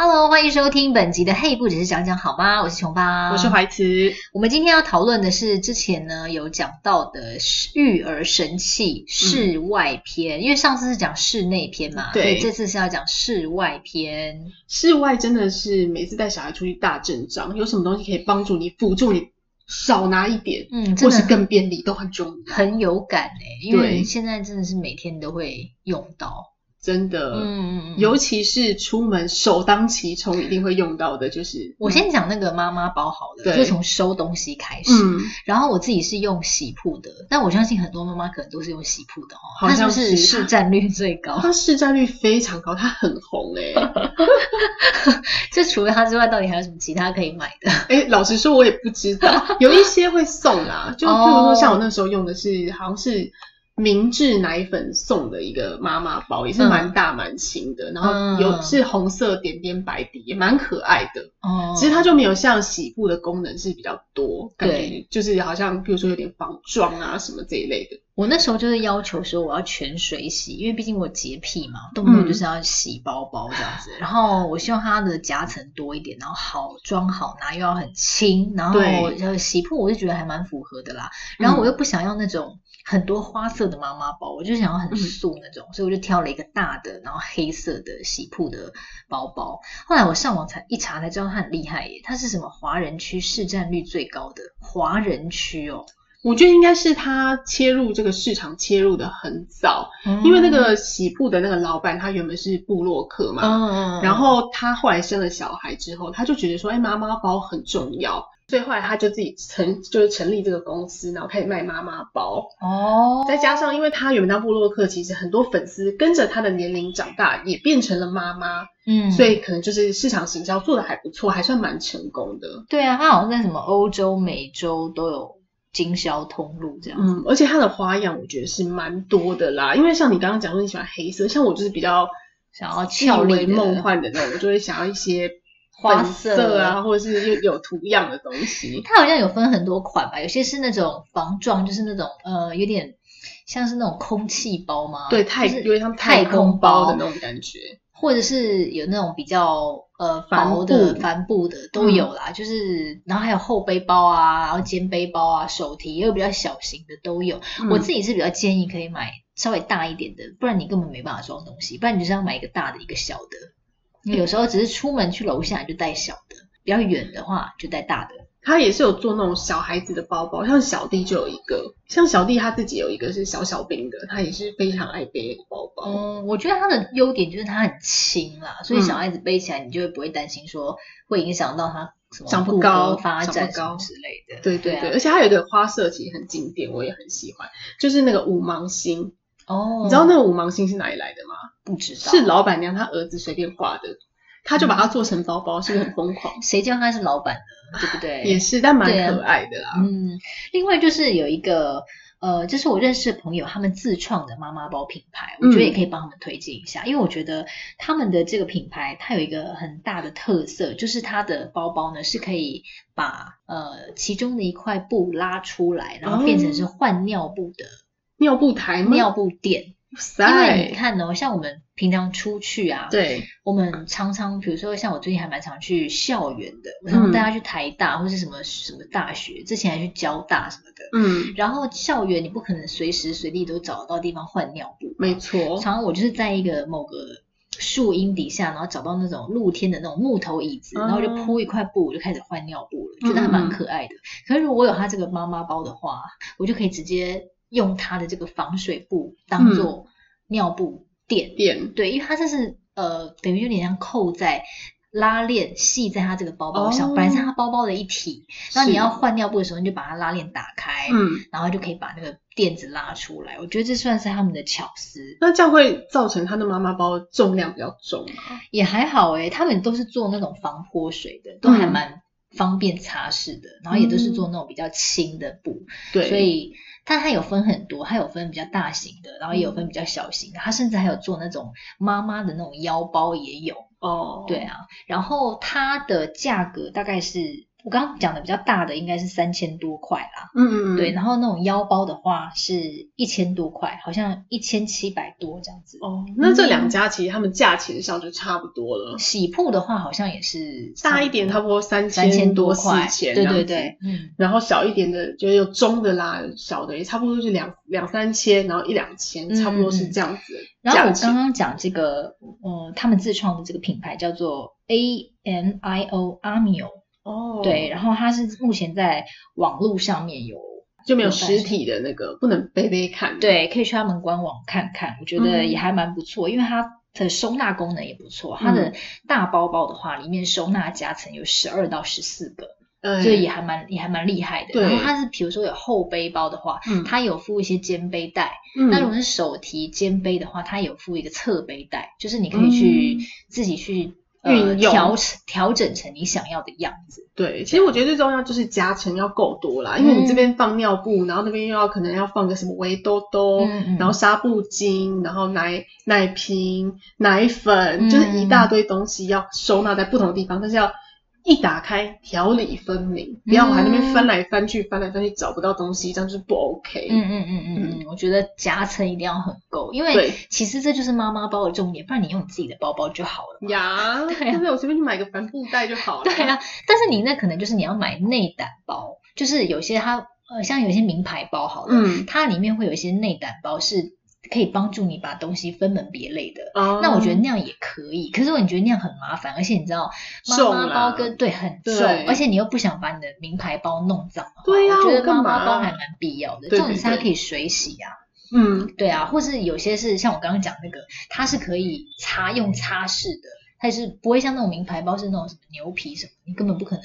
Hello，欢迎收听本集的《嘿，不只是讲讲好吗》？我是琼芳，我是怀慈。我们今天要讨论的是之前呢有讲到的育儿神器室外篇，嗯、因为上次是讲室内篇嘛，对，所以这次是要讲室外篇。室外真的是每次带小孩出去大阵仗，有什么东西可以帮助你辅助你少拿一点，嗯，或是更便利都很重要，很有感哎、欸，因为现在真的是每天都会用到。真的，嗯，尤其是出门首当其冲一定会用到的，就是我先讲那个妈妈包好了，就从收东西开始。嗯，然后我自己是用喜铺的，但我相信很多妈妈可能都是用喜铺的哦。好像是市占率最高，它市占率非常高，它很红哎。这除了它之外，到底还有什么其他可以买的？哎，老实说，我也不知道，有一些会送啦，就譬如说像我那时候用的是，好像是。明治奶粉送的一个妈妈包，也是蛮大蛮轻的，嗯、然后有是红色点点白底，也蛮可爱的。哦，其实它就没有像洗布的功能是比较多，对感觉就是好像比如说有点防撞啊什么这一类的。我那时候就是要求说我要全水洗，因为毕竟我洁癖嘛，动不动就是要洗包包这样子。嗯、然后我希望它的夹层多一点，然后好装好拿，又要很轻。然后洗铺我就觉得还蛮符合的啦。然后我又不想要那种很多花色的妈妈包，我就想要很素那种，嗯、所以我就挑了一个大的，然后黑色的喜铺的包包。后来我上网才一查才知道它很厉害耶，它是什么华人区市占率最高的华人区哦。我觉得应该是他切入这个市场切入的很早，嗯、因为那个洗铺的那个老板他原本是布洛克嘛，嗯、然后他后来生了小孩之后，他就觉得说，哎，妈妈包很重要，所以后来他就自己成就是成立这个公司，然后开始卖妈妈包。哦，再加上因为他原本当部洛克，其实很多粉丝跟着他的年龄长大，也变成了妈妈，嗯，所以可能就是市场行销做的还不错，还算蛮成功的。对啊，他好像在什么欧洲、美洲都有。经销通路这样，嗯，而且它的花样我觉得是蛮多的啦。因为像你刚刚讲说你喜欢黑色，像我就是比较想要俏丽梦幻的那种，我就会想要一些花色啊，或者是有有图样的东西。它好像有分很多款吧，有些是那种防撞，就是那种呃有点像是那种空气包吗？对，太有点像太空包的那种感觉。或者是有那种比较呃薄的帆布的都有啦，嗯、就是然后还有后背包啊，然后肩背包啊，手提也有比较小型的都有。嗯、我自己是比较建议可以买稍微大一点的，不然你根本没办法装东西，不然你就是要买一个大的一个小的。嗯、有时候只是出门去楼下就带小的，比较远的话就带大的。他也是有做那种小孩子的包包，像小弟就有一个，像小弟他自己有一个是小小兵的，他也是非常爱背的包包。嗯，我觉得他的优点就是它很轻啦，所以小孩子背起来你就会不会担心说会影响到他什么长不高、发展高之类的。对对对，对啊、而且它有一个花色其实很经典，我也很喜欢，就是那个五芒星。哦，你知道那个五芒星是哪里来的吗？不知道，是老板娘她儿子随便画的。他就把它做成包包，嗯、是不是很疯狂？谁叫他是老板的，对不对？也是，但蛮可爱的啦。嗯，另外就是有一个呃，这、就是我认识的朋友他们自创的妈妈包品牌，我觉得也可以帮他们推荐一下，嗯、因为我觉得他们的这个品牌它有一个很大的特色，就是它的包包呢是可以把呃其中的一块布拉出来，然后变成是换尿布的、哦、尿布台、尿布垫。因为你看哦，像我们平常出去啊，对，我们常常，比如说像我最近还蛮常去校园的，我常常带他去台大或是什么什么大学，之前还去交大什么的，嗯，然后校园你不可能随时随地都找得到地方换尿布，没错，常常我就是在一个某个树荫底下，然后找到那种露天的那种木头椅子，然后就铺一块布，我就开始换尿布了，觉得还蛮可爱的。可是如果我有他这个妈妈包的话，我就可以直接。用它的这个防水布当做尿布垫垫，嗯、对，因为它这是呃等于有点像扣在拉链系在它这个包包上，哦、本来是它包包的一体，然后你要换尿布的时候，你就把它拉链打开，嗯，然后就可以把那个垫子拉出来。我觉得这算是他们的巧思。那这样会造成他的妈妈包重量比较重吗？也还好诶，他们都是做那种防泼水的，都还蛮方便擦拭的，嗯、然后也都是做那种比较轻的布，对，所以。但它有分很多，它有分比较大型的，然后也有分比较小型的，它甚至还有做那种妈妈的那种腰包也有哦。对啊，然后它的价格大概是我刚刚讲的比较大的应该是三千多块啦，嗯嗯嗯，对，然后那种腰包的话是一千多块，好像一千七百多这样子。哦，那这两家其实他们价钱上就差不多了。喜铺的话好像也是大一点，差不多三千多四千，对对对，嗯。然后小一点的就有中的啦，小的也差不多是两两三千，然后一两千，差不多是这样子。然后我刚刚讲这个，呃，他们自创的这个品牌叫做 A N I O Amio。哦，对，然后它是目前在网络上面有就没有实体的那个，不能背背看。对，可以去他们官网看看，我觉得也还蛮不错，嗯、因为它的收纳功能也不错。它的大包包的话，里面收纳夹层有十二到十四个，嗯，所以也还蛮也还蛮厉害的。然后它是比如说有后背包的话，嗯，它有附一些肩背带。嗯，那如果是手提肩背的话，它有附一个侧背带，就是你可以去、嗯、自己去。运用调调整成你想要的样子。对，其实我觉得最重要就是夹层要够多啦，嗯、因为你这边放尿布，然后那边又要可能要放个什么围兜兜，然后纱布巾，然后奶奶瓶、奶粉，嗯、就是一大堆东西要收纳在不同的地方，但是要。一打开，条理分明，不要还那边翻来翻去，嗯、翻来翻去找不到东西，这样就是不 OK。嗯嗯嗯嗯嗯，我觉得夹层一定要很够，因为其实这就是妈妈包的重点，不然你用你自己的包包就好了呀。对啊，我随便去买个帆布袋就好了。对啊，但是你那可能就是你要买内胆包，就是有些它呃像有些名牌包好了，嗯，它里面会有一些内胆包是。可以帮助你把东西分门别类的，oh. 那我觉得那样也可以。可是你觉得那样很麻烦，而且你知道妈妈包跟对很重，而且你又不想把你的名牌包弄脏，对呀、啊，我觉得妈妈包还蛮必要的。这种是它可以水洗啊，嗯，对啊，或是有些是像我刚刚讲那个，它是可以擦用擦拭的。它是不会像那种名牌包是那种什么牛皮什么，你根本不可能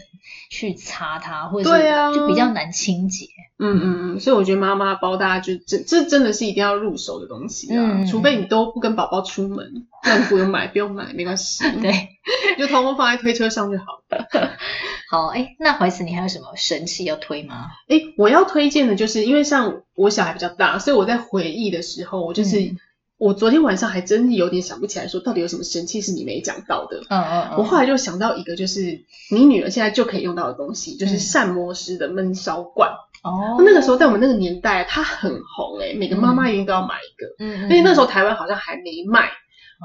去擦它，或者是就比较难清洁。嗯嗯嗯，所以我觉得妈妈包大家就这这真的是一定要入手的东西啊，嗯、除非你都不跟宝宝出门，那你不用买，不用买没关系，对，就通通放在推车上就好了。好，哎、欸，那怀慈你还有什么神器要推吗？哎、欸，我要推荐的就是因为像我小孩比较大，所以我在回忆的时候，我就是。嗯我昨天晚上还真有点想不起来，说到底有什么神器是你没讲到的。嗯嗯嗯。我后来就想到一个，就是你女儿现在就可以用到的东西，就是膳魔师的焖烧罐。哦。那个时候在我们那个年代，它很红诶，每个妈妈一定都要买一个。嗯。因为那时候台湾好像还没卖。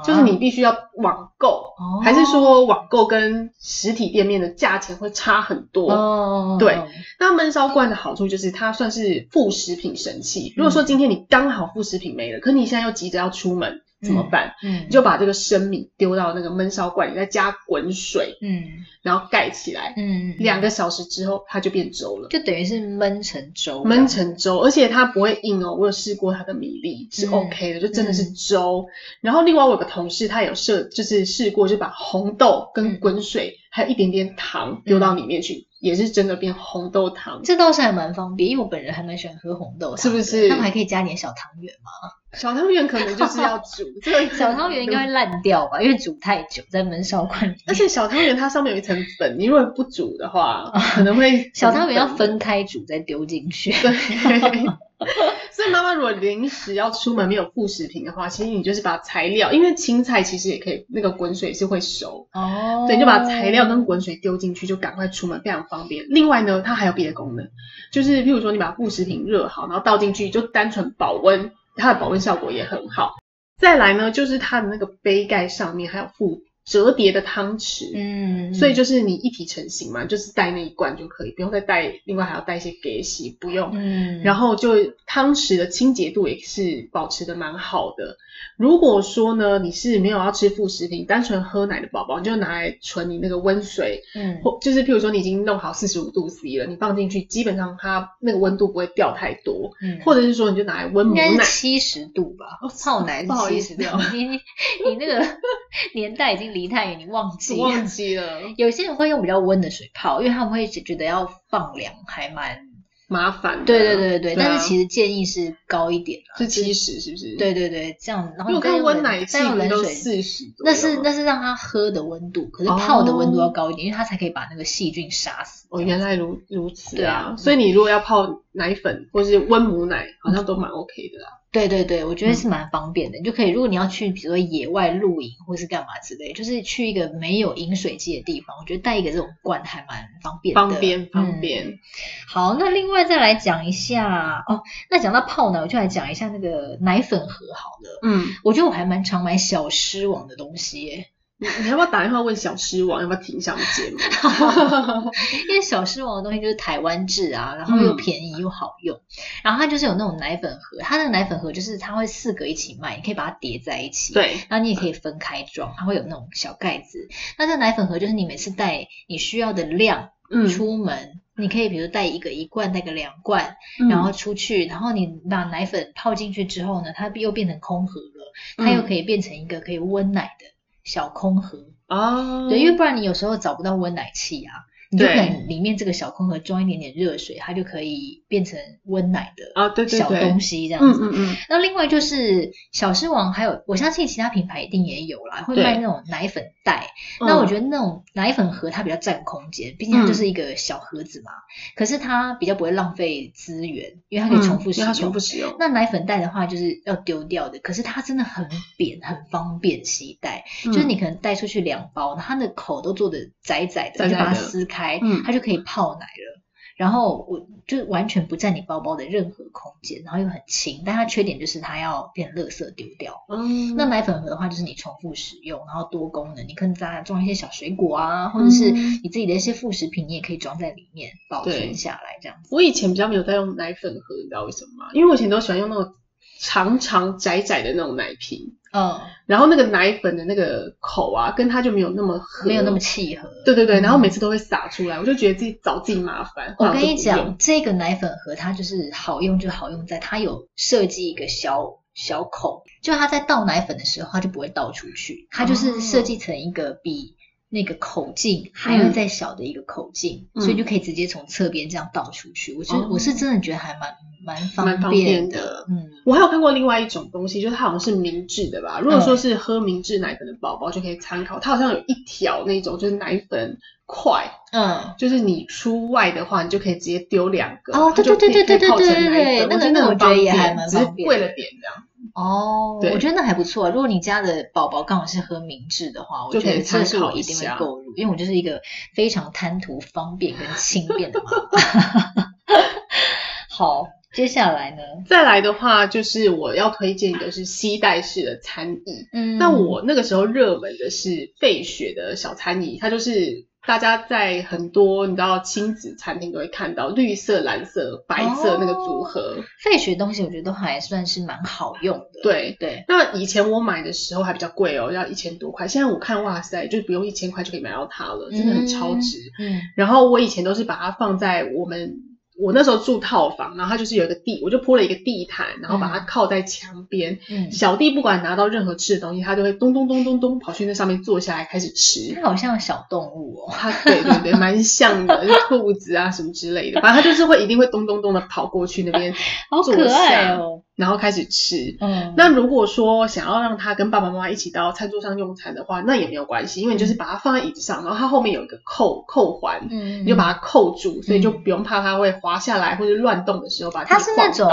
就是你必须要网购，哦、还是说网购跟实体店面的价钱会差很多？哦、对，那闷烧罐的好处就是它算是副食品神器。如果说今天你刚好副食品没了，可你现在又急着要出门。怎么办？嗯，你就把这个生米丢到那个闷烧罐里，再加滚水，嗯，然后盖起来，嗯，两个小时之后它就变粥了，就等于是焖成粥，焖成粥，而且它不会硬哦。我有试过它的米粒是 OK 的，就真的是粥。然后另外我有个同事，他有试，就是试过，就把红豆跟滚水还有一点点糖丢到里面去，也是真的变红豆汤。这倒是还蛮方便，因为我本人还蛮喜欢喝红豆汤，是不是？他们还可以加点小汤圆吗？小汤圆可能就是要煮，这个小汤圆应该会烂掉吧，因为煮太久在闷烧罐里。而且小汤圆它上面有一层粉，你如果不煮的话，可能会小汤圆要分开煮再丢进去。对，所以妈妈如果临时要出门没有副食品的话，其实你就是把材料，因为青菜其实也可以那个滚水是会熟哦，对，就把材料跟滚水丢进去，就赶快出门，非常方便。另外呢，它还有别的功能，就是譬如说你把副食品热好，然后倒进去就单纯保温。它的保温效果也很好。再来呢，就是它的那个杯盖上面还有附折叠的汤匙，嗯，所以就是你一体成型嘛，就是带那一罐就可以，不用再带，另外还要带一些给洗，不用。嗯，然后就汤匙的清洁度也是保持的蛮好的。如果说呢，你是没有要吃副食品，单纯喝奶的宝宝，你就拿来存你那个温水，嗯，或就是譬如说你已经弄好四十五度 C 了，你放进去，基本上它那个温度不会掉太多，嗯，或者是说你就拿来温母奶，七十度吧，泡奶是七十度，你你你那个 年代已经离太远，你忘记忘记了。有些人会用比较温的水泡，因为他们会觉得要放凉还蛮。麻烦，对对对对，但是其实建议是高一点，是七十是不是？对对对，这样，然后我看温奶器都四十，那是那是让他喝的温度，可是泡的温度要高一点，因为它才可以把那个细菌杀死。哦，原来如如此啊！所以你如果要泡奶粉或是温母奶，好像都蛮 OK 的啦。对对对，我觉得是蛮方便的，嗯、你就可以。如果你要去，比如说野外露营或是干嘛之类，就是去一个没有饮水机的地方，我觉得带一个这种罐还蛮方便的。方便方便、嗯。好，那另外再来讲一下哦，那讲到泡奶，我就来讲一下那个奶粉盒好了。嗯，我觉得我还蛮常买小狮王的东西耶。你 你要不要打电话问小狮王要不要停下我们节目？因为小狮王的东西就是台湾制啊，然后又便宜又好用，嗯、然后它就是有那种奶粉盒，它那个奶粉盒就是它会四个一起卖，你可以把它叠在一起，对，然后你也可以分开装，它会有那种小盖子。那这奶粉盒就是你每次带你需要的量出门，嗯、你可以比如带一个一罐，带个两罐，然后出去，然后你把奶粉泡进去之后呢，它又变成空盒了，它又可以变成一个可以温奶的。小空盒哦，对，因为不然你有时候找不到温奶器啊。你就可能里面这个小空盒装一点点热水，它就可以变成温奶的啊，对对小东西这样子。嗯嗯。那另外就是小狮王，还有我相信其他品牌一定也有啦，会卖那种奶粉袋。那我觉得那种奶粉盒它比较占空间，毕竟它就是一个小盒子嘛。可是它比较不会浪费资源，因为它可以重复使用。重复使用。那奶粉袋的话就是要丢掉的，可是它真的很扁，很方便携带。就是你可能带出去两包，它的口都做的窄窄的，就把它撕开。开，嗯，它就可以泡奶了，然后我就完全不占你包包的任何空间，然后又很轻，但它缺点就是它要变垃圾丢掉。嗯，那奶粉盒的话就是你重复使用，然后多功能，你可以在它装一些小水果啊，或者是你自己的一些副食品，你也可以装在里面保存下来这样子。我以前比较没有在用奶粉盒，你知道为什么吗？因为我以前都喜欢用那种长长窄窄的那种奶瓶。嗯，然后那个奶粉的那个口啊，跟它就没有那么合，没有那么契合。对对对，然后每次都会洒出来，嗯、我就觉得自己找自己麻烦。我跟你讲，这个奶粉盒它就是好用，就好用在它有设计一个小小口，就它在倒奶粉的时候，它就不会倒出去，它就是设计成一个比。那个口径还要再小的一个口径，嗯、所以就可以直接从侧边这样倒出去。嗯、我觉得我是真的觉得还蛮蛮方便的。便的。嗯，我还有看过另外一种东西，就是它好像是明治的吧？如果说是喝明治奶粉的宝宝就可以参考，它好像有一条那种就是奶粉块，嗯，就是你出外的话，你就可以直接丢两个。哦，对对对对对对对对，那个那我觉得也还蛮方便，贵了点这样。哦，对我觉得那还不错。如果你家的宝宝刚好是喝明治的话，我觉得这是我一定会购入，因为我就是一个非常贪图方便跟轻便的妈妈。好，接下来呢？再来的话，就是我要推荐的是携带式的餐椅。嗯，那我那个时候热门的是费雪的小餐椅，它就是。大家在很多你知道亲子餐厅都会看到绿色、蓝色、白色那个组合。费雪东西我觉得都还算是蛮好用的。对对。那以前我买的时候还比较贵哦，要一千多块。现在我看哇塞，就不用一千块就可以买到它了，真的很超值。嗯。嗯，然后我以前都是把它放在我们。我那时候住套房，然后它就是有一个地，我就铺了一个地毯，然后把它靠在墙边。嗯，小弟不管拿到任何吃的东西，他就会咚咚咚咚咚跑去那上面坐下来开始吃。它好像小动物哦，它对对对，蛮像的，就兔子啊什么之类的，反正它就是会一定会咚咚咚的跑过去那边坐下。好可爱哦。然后开始吃。嗯，那如果说想要让他跟爸爸妈妈一起到餐桌上用餐的话，那也没有关系，因为你就是把它放在椅子上，然后它后面有一个扣扣环，嗯，你就把它扣住，所以就不用怕它会滑下来或者乱动的时候把它。它是那种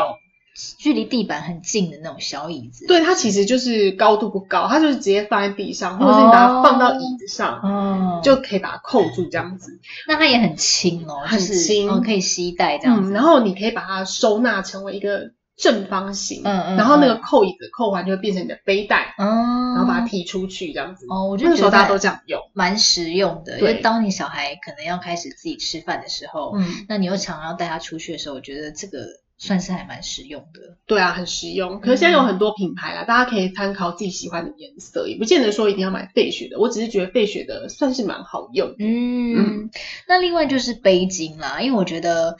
距离地板很近的那种小椅子。对，它其实就是高度不高，它就是直接放在地上，或者是你把它放到椅子上，哦，就可以把它扣住这样子。那它也很轻哦，很轻，哦，可以携带这样子。然后你可以把它收纳成为一个。正方形，嗯嗯，然后那个扣椅子扣完就会变成你的背带，嗯，然后把它提出去这样子。哦，我觉得那时候大家都这样用，蛮实用的。因为当你小孩可能要开始自己吃饭的时候，嗯，那你又常要带他出去的时候，我觉得这个算是还蛮实用的。对啊，很实用。可是现在有很多品牌啦，大家可以参考自己喜欢的颜色，也不见得说一定要买费雪的。我只是觉得费雪的算是蛮好用。嗯，那另外就是背巾啦，因为我觉得。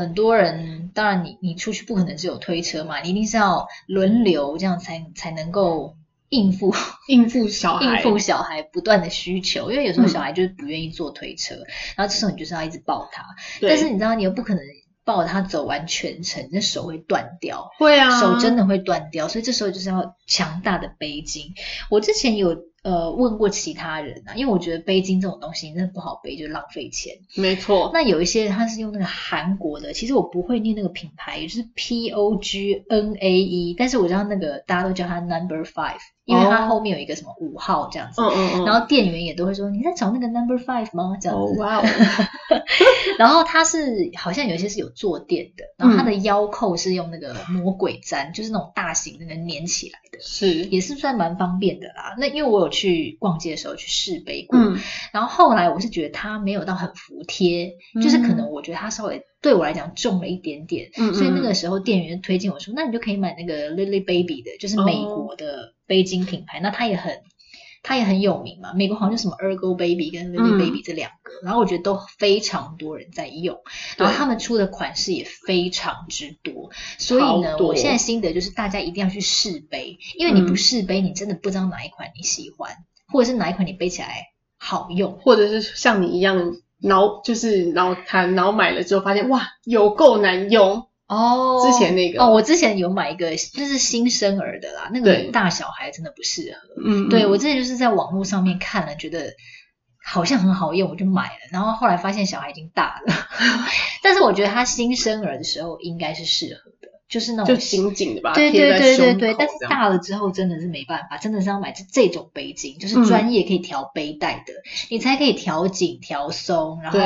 很多人，当然你你出去不可能只有推车嘛，你一定是要轮流这样才才能够应付 应付小孩。应付小孩不断的需求，因为有时候小孩就是不愿意坐推车，嗯、然后这时候你就是要一直抱他，但是你知道你又不可能抱他走完全程，那手会断掉，会啊，手真的会断掉，所以这时候就是要强大的背巾。我之前有呃，问过其他人啊，因为我觉得背巾这种东西真的不好背，就浪费钱。没错。那有一些他是用那个韩国的，其实我不会念那个品牌，也就是 P O G N A E，但是我知道那个大家都叫它 Number Five。因为它后面有一个什么五号这样子，嗯嗯嗯，然后店员也都会说，你在找那个 number five 吗？这样子，哇哦，然后它是好像有一些是有坐垫的，然后它的腰扣是用那个魔鬼毡，就是那种大型的那个粘起来的，是也是算蛮方便的啦。那因为我有去逛街的时候去试背过，嗯，然后后来我是觉得它没有到很服帖，就是可能我觉得它稍微。对我来讲重了一点点，所以那个时候店员推荐我说，那你就可以买那个 Lily Baby 的，就是美国的背巾品牌，哦、那它也很它也很有名嘛，美国好像就什么 Ergo Baby 跟 Lily Baby 这两个，嗯、然后我觉得都非常多人在用，然后他们出的款式也非常之多，所以呢，我现在心得就是大家一定要去试背，因为你不试背，你真的不知道哪一款你喜欢，或者是哪一款你背起来好用，或者是像你一样。脑就是脑瘫脑买了之后发现哇有够难用哦，之前那个。哦，我之前有买一个就是新生儿的啦，那个大小孩真的不适合。嗯，对我之前就是在网络上面看了，觉得好像很好用，我就买了，然后后来发现小孩已经大了，但是我觉得他新生儿的时候应该是适合的。就是那种就紧紧的吧，对对对对对，但是大了之后真的是没办法，真的是要买这这种背巾，就是专业可以调背带的，嗯、你才可以调紧调松，然后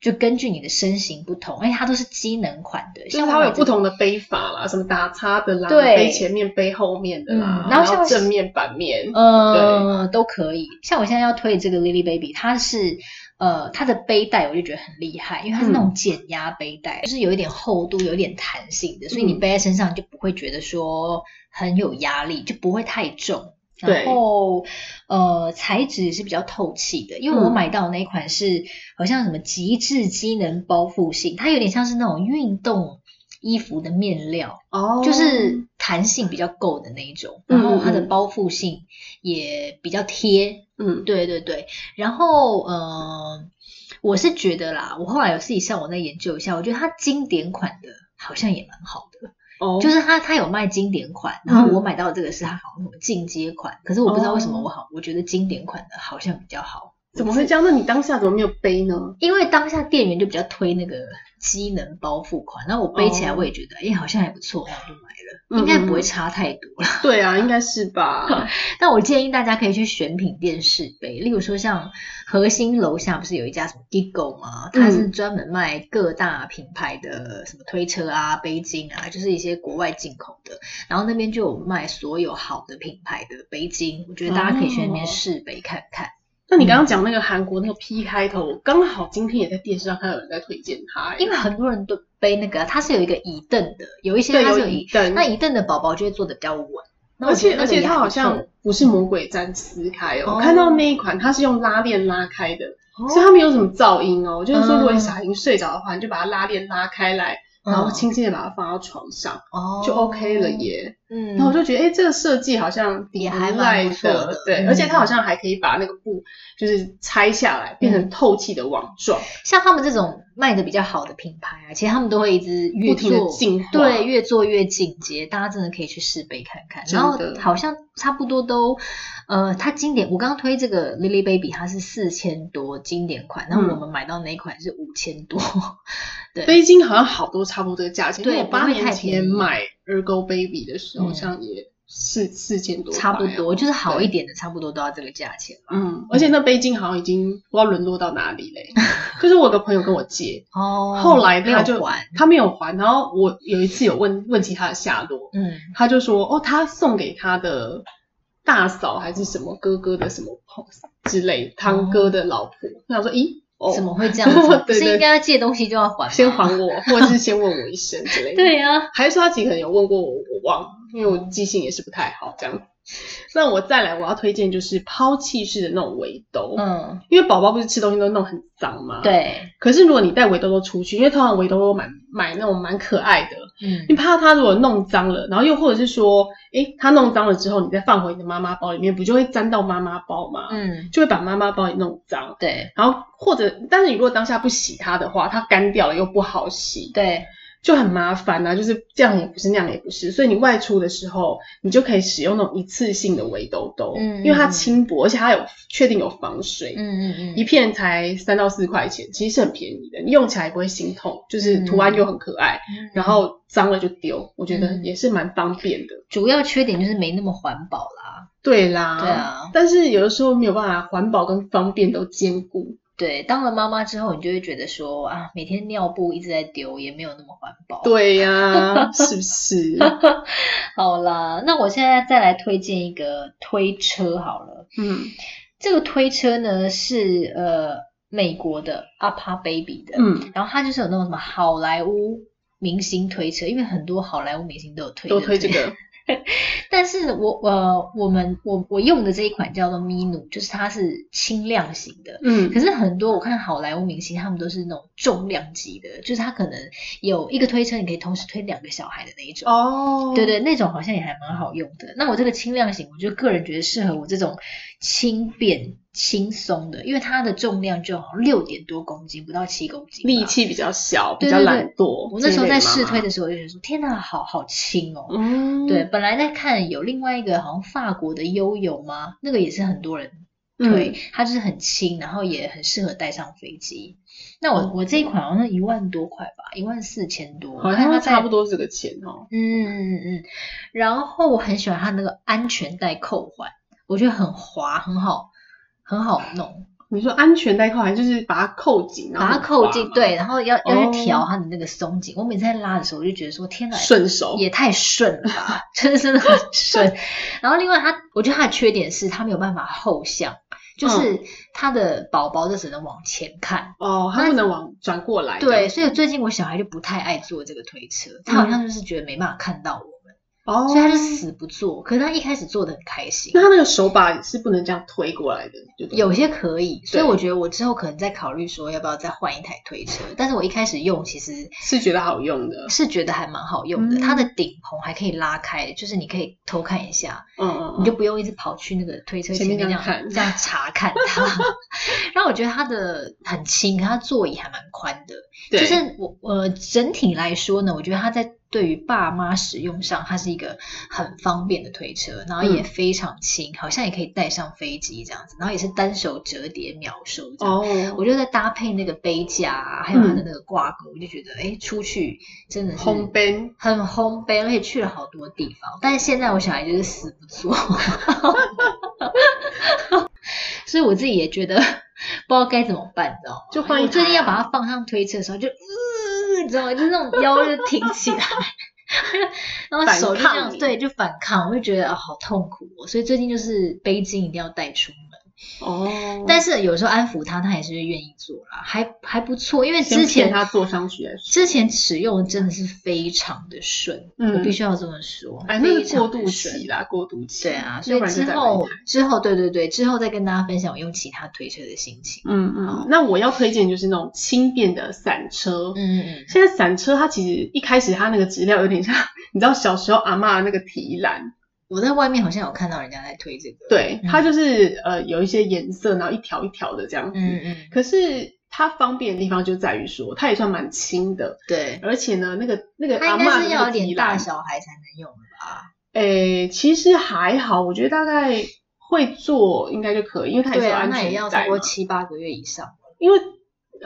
就根据你的身形不同，而且它都是机能款的，像它会有不同的背法啦，什么打叉的啦，背前面背后面的啦，嗯、然后像正面反面，呃，对都可以。像我现在要推这个 Lily Baby，它是。呃，它的背带我就觉得很厉害，因为它是那种减压背带，嗯、就是有一点厚度，有一点弹性的，所以你背在身上就不会觉得说很有压力，就不会太重。然后，呃，材质也是比较透气的，因为我买到那一款是好像什么极致机能包覆性，它有点像是那种运动衣服的面料，哦，就是弹性比较够的那一种，然后它的包覆性也比较贴。嗯，对对对，然后呃，我是觉得啦，我后来有自己上网再研究一下，我觉得它经典款的好像也蛮好的，哦，就是它它有卖经典款，然后我买到的这个是它好像什么进阶款，嗯、可是我不知道为什么我好，我觉得经典款的好像比较好。怎么会这样？那你当下怎么没有背呢？因为当下店员就比较推那个机能包付款，然后我背起来我也觉得，哎、哦，好像还不错，然后就买了，应该不会差太多对啊，应该是吧。但我建议大家可以去选品店试背，例如说像核心楼下不是有一家什么 Giggle 吗？它是专门卖各大品牌的什么推车啊、背巾啊，就是一些国外进口的，然后那边就有卖所有好的品牌的背巾，我觉得大家可以去那边试背看看。那你刚刚讲那个韩国那个 P 开头，刚、嗯、好今天也在电视上看到有人在推荐它，因为很多人都背那个，它是有一个椅凳的，有一些它是有椅凳，那椅凳的宝宝就会坐的比较稳，而且而且它好像不是魔鬼毡撕开哦，我、嗯、看到那一款它是用拉链拉开的，哦、所以它没有什么噪音哦，就是说如果你小孩已经睡着的话，你就把它拉链拉开来。然后轻轻的把它放到床上，哦，就 OK 了耶。嗯，然后我就觉得，哎，这个设计好像也还蛮不错的，对，而且它好像还可以把那个布就是拆下来，变成透气的网状。像他们这种卖的比较好的品牌啊，其实他们都会一直越做进化，对，越做越进阶。大家真的可以去试背看看。然后好像差不多都，呃，它经典，我刚刚推这个 Lily Baby，它是四千多经典款，然后我们买到那一款是五千多。对，背巾好像好多差不多这个价钱。对，我八年前买 Ergo Baby 的时候，好像也四四千多，差不多，就是好一点的，差不多都要这个价钱。嗯，而且那杯巾好像已经不知道沦落到哪里嘞。可是我有个朋友跟我借，哦，后来他就还，他没有还。然后我有一次有问问起他的下落，嗯，他就说，哦，他送给他的大嫂还是什么哥哥的什么之类，堂哥的老婆。我想说，咦？哦，怎么会这样子？不是应该要借东西就要还吗？先还我，或者是先问我一声之类的。对呀、啊，还是说他自己可能有问过我，我忘了，因为我记性也是不太好，这样。那我再来，我要推荐就是抛弃式的那种围兜，嗯，因为宝宝不是吃东西都弄很脏嘛？对。可是如果你带围兜兜出去，因为通常围兜兜买买那种蛮可爱的，嗯，你怕他如果弄脏了，然后又或者是说，诶，它弄脏了之后，你再放回你的妈妈包里面，不就会沾到妈妈包吗？嗯，就会把妈妈包也弄脏。对。然后或者，但是你如果当下不洗它的话，它干掉了又不好洗。对。就很麻烦啊，就是这样也不是，那样也不是，所以你外出的时候，你就可以使用那种一次性的围兜兜，嗯，因为它轻薄，而且它有确定有防水，嗯嗯嗯，一片才三到四块钱，其实是很便宜的，你用起来也不会心痛，就是图案又很可爱，嗯、然后脏了就丢，我觉得也是蛮方便的。主要缺点就是没那么环保啦，对啦，对啊，但是有的时候没有办法环保跟方便都兼顾。对，当了妈妈之后，你就会觉得说啊，每天尿布一直在丢，也没有那么环保。对呀、啊，是不是？好啦，那我现在再来推荐一个推车好了。嗯，这个推车呢是呃美国的 UPPAbaby 的，嗯，然后它就是有那种什么好莱坞明星推车，因为很多好莱坞明星都有推，都推这个。但是我呃，我们我我用的这一款叫做 Minu，就是它是轻量型的，嗯，可是很多我看好莱坞明星他们都是那种重量级的，就是它可能有一个推车，你可以同时推两个小孩的那一种，哦，对对，那种好像也还蛮好用的。那我这个轻量型，我就个人觉得适合我这种轻便。轻松的，因为它的重量就好像六点多公斤，不到七公斤，力气比较小，比较懒惰。我那时候在试推的时候，我就觉得说：“天哪，好好轻哦。”嗯，对。本来在看有另外一个好像法国的悠游吗？那个也是很多人推，嗯、它就是很轻，然后也很适合带上飞机。那我我这一款好像一万多块吧，一万四千多，好像它差不多这个钱哦。嗯嗯嗯。然后我很喜欢它那个安全带扣环，我觉得很滑，很好。很好弄，你说安全带扣还就是把它扣紧，把它扣紧，对，然后要要去调它的那个松紧。哦、我每次在拉的时候，我就觉得说，天哪，顺手也太顺了吧，真的真的很顺。然后另外它，我觉得它的缺点是它没有办法后向，就是它的宝宝就只能往前看，哦，它不能往转过来。对，所以最近我小孩就不太爱坐这个推车，他好像就是觉得没办法看到我。哦，所以他就死不做，可是他一开始做的很开心。那他那个手把是不能这样推过来的，对不对？有些可以，所以我觉得我之后可能再考虑说要不要再换一台推车。但是我一开始用其实是觉得好用的，是觉得还蛮好用的。它的顶棚还可以拉开，就是你可以偷看一下，嗯嗯，你就不用一直跑去那个推车前面这样看，这样查看它。然后我觉得它的很轻，它座椅还蛮宽的，就是我呃整体来说呢，我觉得它在。对于爸妈使用上，它是一个很方便的推车，然后也非常轻，嗯、好像也可以带上飞机这样子，然后也是单手折叠秒收这样。哦，我就在搭配那个杯架、啊，还有它的那个挂钩，我、嗯、就觉得哎，出去真的是烘焙，很烘焙，而且去了好多地方。但是现在我小孩就是死不坐，所以我自己也觉得 不知道该怎么办，你知道吗？就换我最近要把它放上推车的时候就。你知道吗？就是那种腰就挺起来，然后手就这样，对，就反抗，我就觉得啊，好痛苦哦。所以最近就是背巾一定要带出门。哦，但是有时候安抚他，他也是愿意做啦，还还不错。因为之前他做上去，之前使用真的是非常的顺，我必须要这么说。哎，那是过渡期啦，过渡期。对啊，所以之后之后，对对对，之后再跟大家分享我用其他推车的心情。嗯嗯，那我要推荐就是那种轻便的伞车。嗯嗯，现在伞车它其实一开始它那个质料有点像，你知道小时候阿嬷那个提篮。我在外面好像有看到人家在推这个，对，它就是呃有一些颜色，然后一条一条的这样子。嗯嗯。可是它方便的地方就在于说，它也算蛮轻的。对。而且呢，那个那个阿应该是要有点大小孩才能用的吧？诶，其实还好，我觉得大概会做应该就可以，因为它也是安全带嘛。那也要超过七八个月以上。因为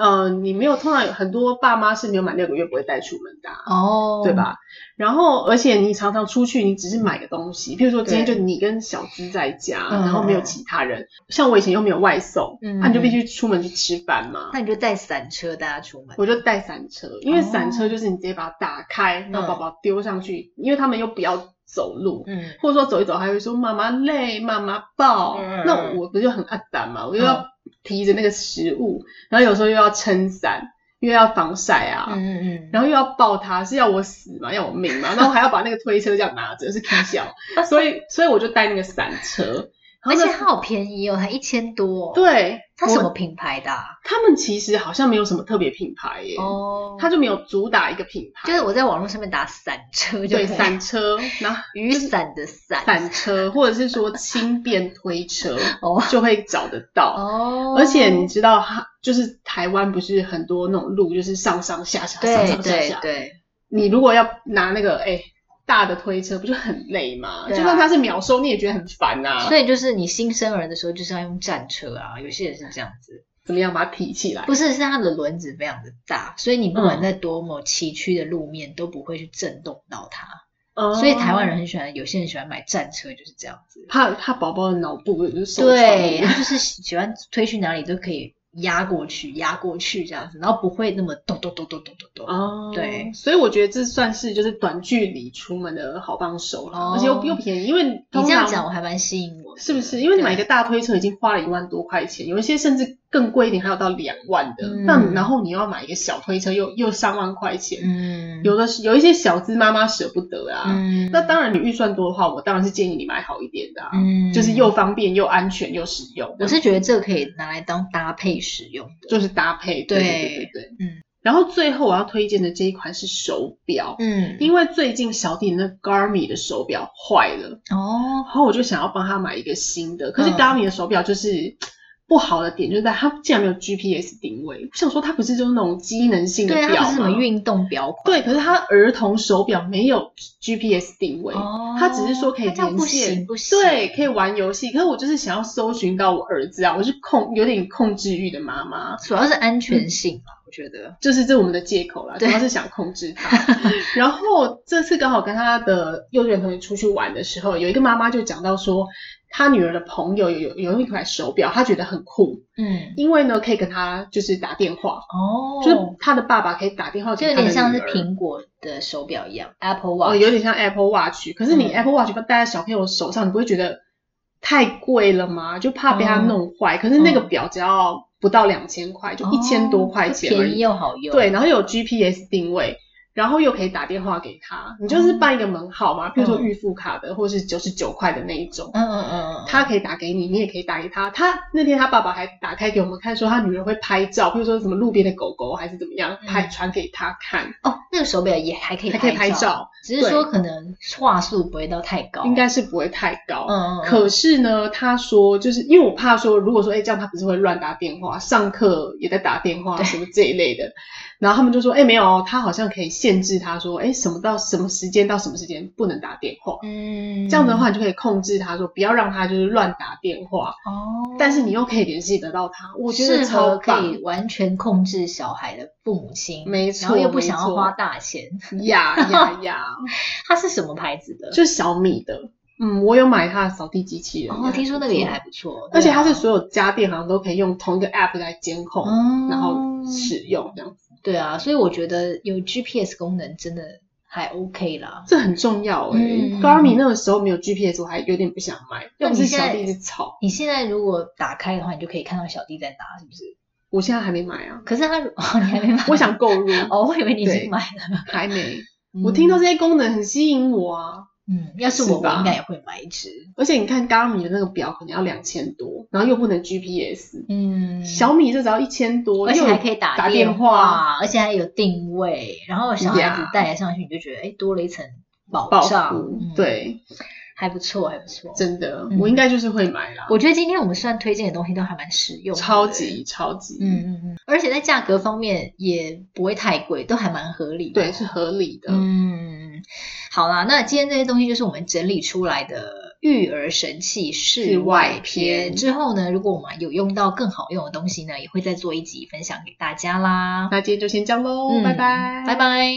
呃，你没有通常有很多爸妈是没有满六个月不会带出门的哦，对吧？然后，而且你常常出去，你只是买个东西，譬如说今天就你跟小资在家，然后没有其他人。嗯、像我以前又没有外送，嗯，那你就必须出门去吃饭嘛。那你就带伞车带他出门。我就带伞车，因为伞车就是你直接把它打开，哦、然后宝宝丢上去，嗯、因为他们又不要走路，嗯，或者说走一走还会说妈妈累，妈妈抱，嗯、那我不就很阿胆嘛？我就要提着那个食物，嗯、然后有时候又要撑伞。因为要防晒啊，嗯嗯，然后又要抱他，是要我死嘛，要我命嘛，然后还要把那个推车这样拿着，是挺小，所以所以我就带那个伞车。而且它好便宜哦，才一千多。对，它什么品牌的？他们其实好像没有什么特别品牌耶。哦。它就没有主打一个品牌。就是我在网络上面打伞车，对，伞车，然后雨伞的伞。伞车，或者是说轻便推车，哦，就会找得到。哦。而且你知道，它就是台湾不是很多那种路，就是上上下下，上上下下。对对对。你如果要拿那个哎大的推车，不就很累吗？啊、就算它是秒收，你也觉得很烦啊。所以就是你新生儿的时候就是要用战车啊，有些人是这样子。怎么样把它提起来？不是，是它的轮子非常的大，所以你不管在多么崎岖的路面，嗯、都不会去震动到它。哦、所以台湾人很喜欢，有些人喜欢买战车，就是这样子，怕怕宝宝的脑部就是受伤。对，他就是喜欢推去哪里都可以。压过去，压过去这样子，然后不会那么咚咚咚咚咚咚咚。哦，对，所以我觉得这算是就是短距离出门的好帮手了，哦、而且又又便宜。因为你这样讲，我还蛮吸引我，是不是？因为你买一个大推车已经花了一万多块钱，有一些甚至更贵一点，还有到两万的。那、嗯、然后你要买一个小推车，又又上万块钱。嗯，有的是有一些小资妈妈舍不得啊。嗯，那当然你预算多的话，我当然是建议你买好一点的、啊，嗯，就是又方便又安全又实用。我是觉得这个可以拿来当搭配使用的，就是搭配。对对对对，嗯。然后最后我要推荐的这一款是手表，嗯，因为最近小弟那 Garmin 的手表坏了，哦，然后我就想要帮他买一个新的，可是 Garmin 的手表就是。嗯不好的点就是在它竟然没有 GPS 定位，我想说它不是就是那种机能性的表它是什么运动表款？对，可是它儿童手表没有 GPS 定位，哦，它只是说可以连线，对，可以玩游戏。可是我就是想要搜寻到我儿子啊，我是控有点控制欲的妈妈，主要是安全性嘛，嗯，我觉得就是这我们的借口啦，主要是想控制他。然后这次刚好跟他的幼稚园同学出去玩的时候，有一个妈妈就讲到说。他女儿的朋友有有有一款手表，他觉得很酷，嗯，因为呢可以跟他就是打电话，哦，就是他的爸爸可以打电话给他的女儿，就有点像是苹果的手表一样，Apple Watch，哦，有点像 Apple Watch，可是你 Apple Watch 戴在小朋友手上，嗯，你不会觉得太贵了吗？就怕被他弄坏。哦，可是那个表只要不到两千块，就一千多块钱，便宜又好用，对，然后有 GPS 定位。然后又可以打电话给他，你就是办一个门号嘛，比如说预付卡的，或是九十九块的那一种。嗯嗯嗯，他可以打给你，你也可以打给他。他那天他爸爸还打开给我们看，说他女儿会拍照，比如说什么路边的狗狗还是怎么样，拍传给他看。哦，那个手表也还可以还可以拍照，只是说可能话术不会到太高，应该是不会太高。嗯嗯。可是呢，他说就是因为我怕说，如果说哎这样他不是会乱打电话，上课也在打电话什么这一类的。然后他们就说：“哎，没有，他好像可以限制他说，哎，什么到什么时间到什么时间不能打电话。嗯，这样子的话，你就可以控制他说，不要让他就是乱打电话。哦，但是你又可以联系得到他，我觉得超，可以完全控制小孩的父母亲，没错，然后又不想要花大钱。呀呀呀！它是什么牌子的？就是小米的。嗯，我有买它的扫地机器人。哦，听说那个也还不错，而且它是所有家电好像都可以用同一个 app 来监控，然后使用这样子。”对啊，所以我觉得有 GPS 功能真的还 OK 啦，这很重要诶、欸嗯、Garmin 那个时候没有 GPS，我还有点不想买。要不是小弟一直吵。你现在如果打开的话，你就可以看到小弟在拿，是不是？我现在还没买啊。可是他 哦，你还没买？我想购入。哦，我以为你已经买了。还没。我听到这些功能很吸引我啊。嗯，要是我，我应该也会买一只。而且你看，Garmin 的那个表可能要两千多，然后又不能 GPS。嗯，小米这只要一千多，而且还可以打电话，电话而且还有定位，然后小孩子戴上去，你就觉得哎，多了一层保障。嗯、对，还不错，还不错。真的，嗯、我应该就是会买啦。我觉得今天我们算推荐的东西都还蛮实用的，超级超级。嗯嗯嗯，而且在价格方面也不会太贵，都还蛮合理的。对，是合理的。嗯。好啦，那今天这些东西就是我们整理出来的育儿神器室外篇。之后呢，如果我们有用到更好用的东西呢，也会再做一集分享给大家啦。那今天就先这样喽，嗯，拜拜，拜拜。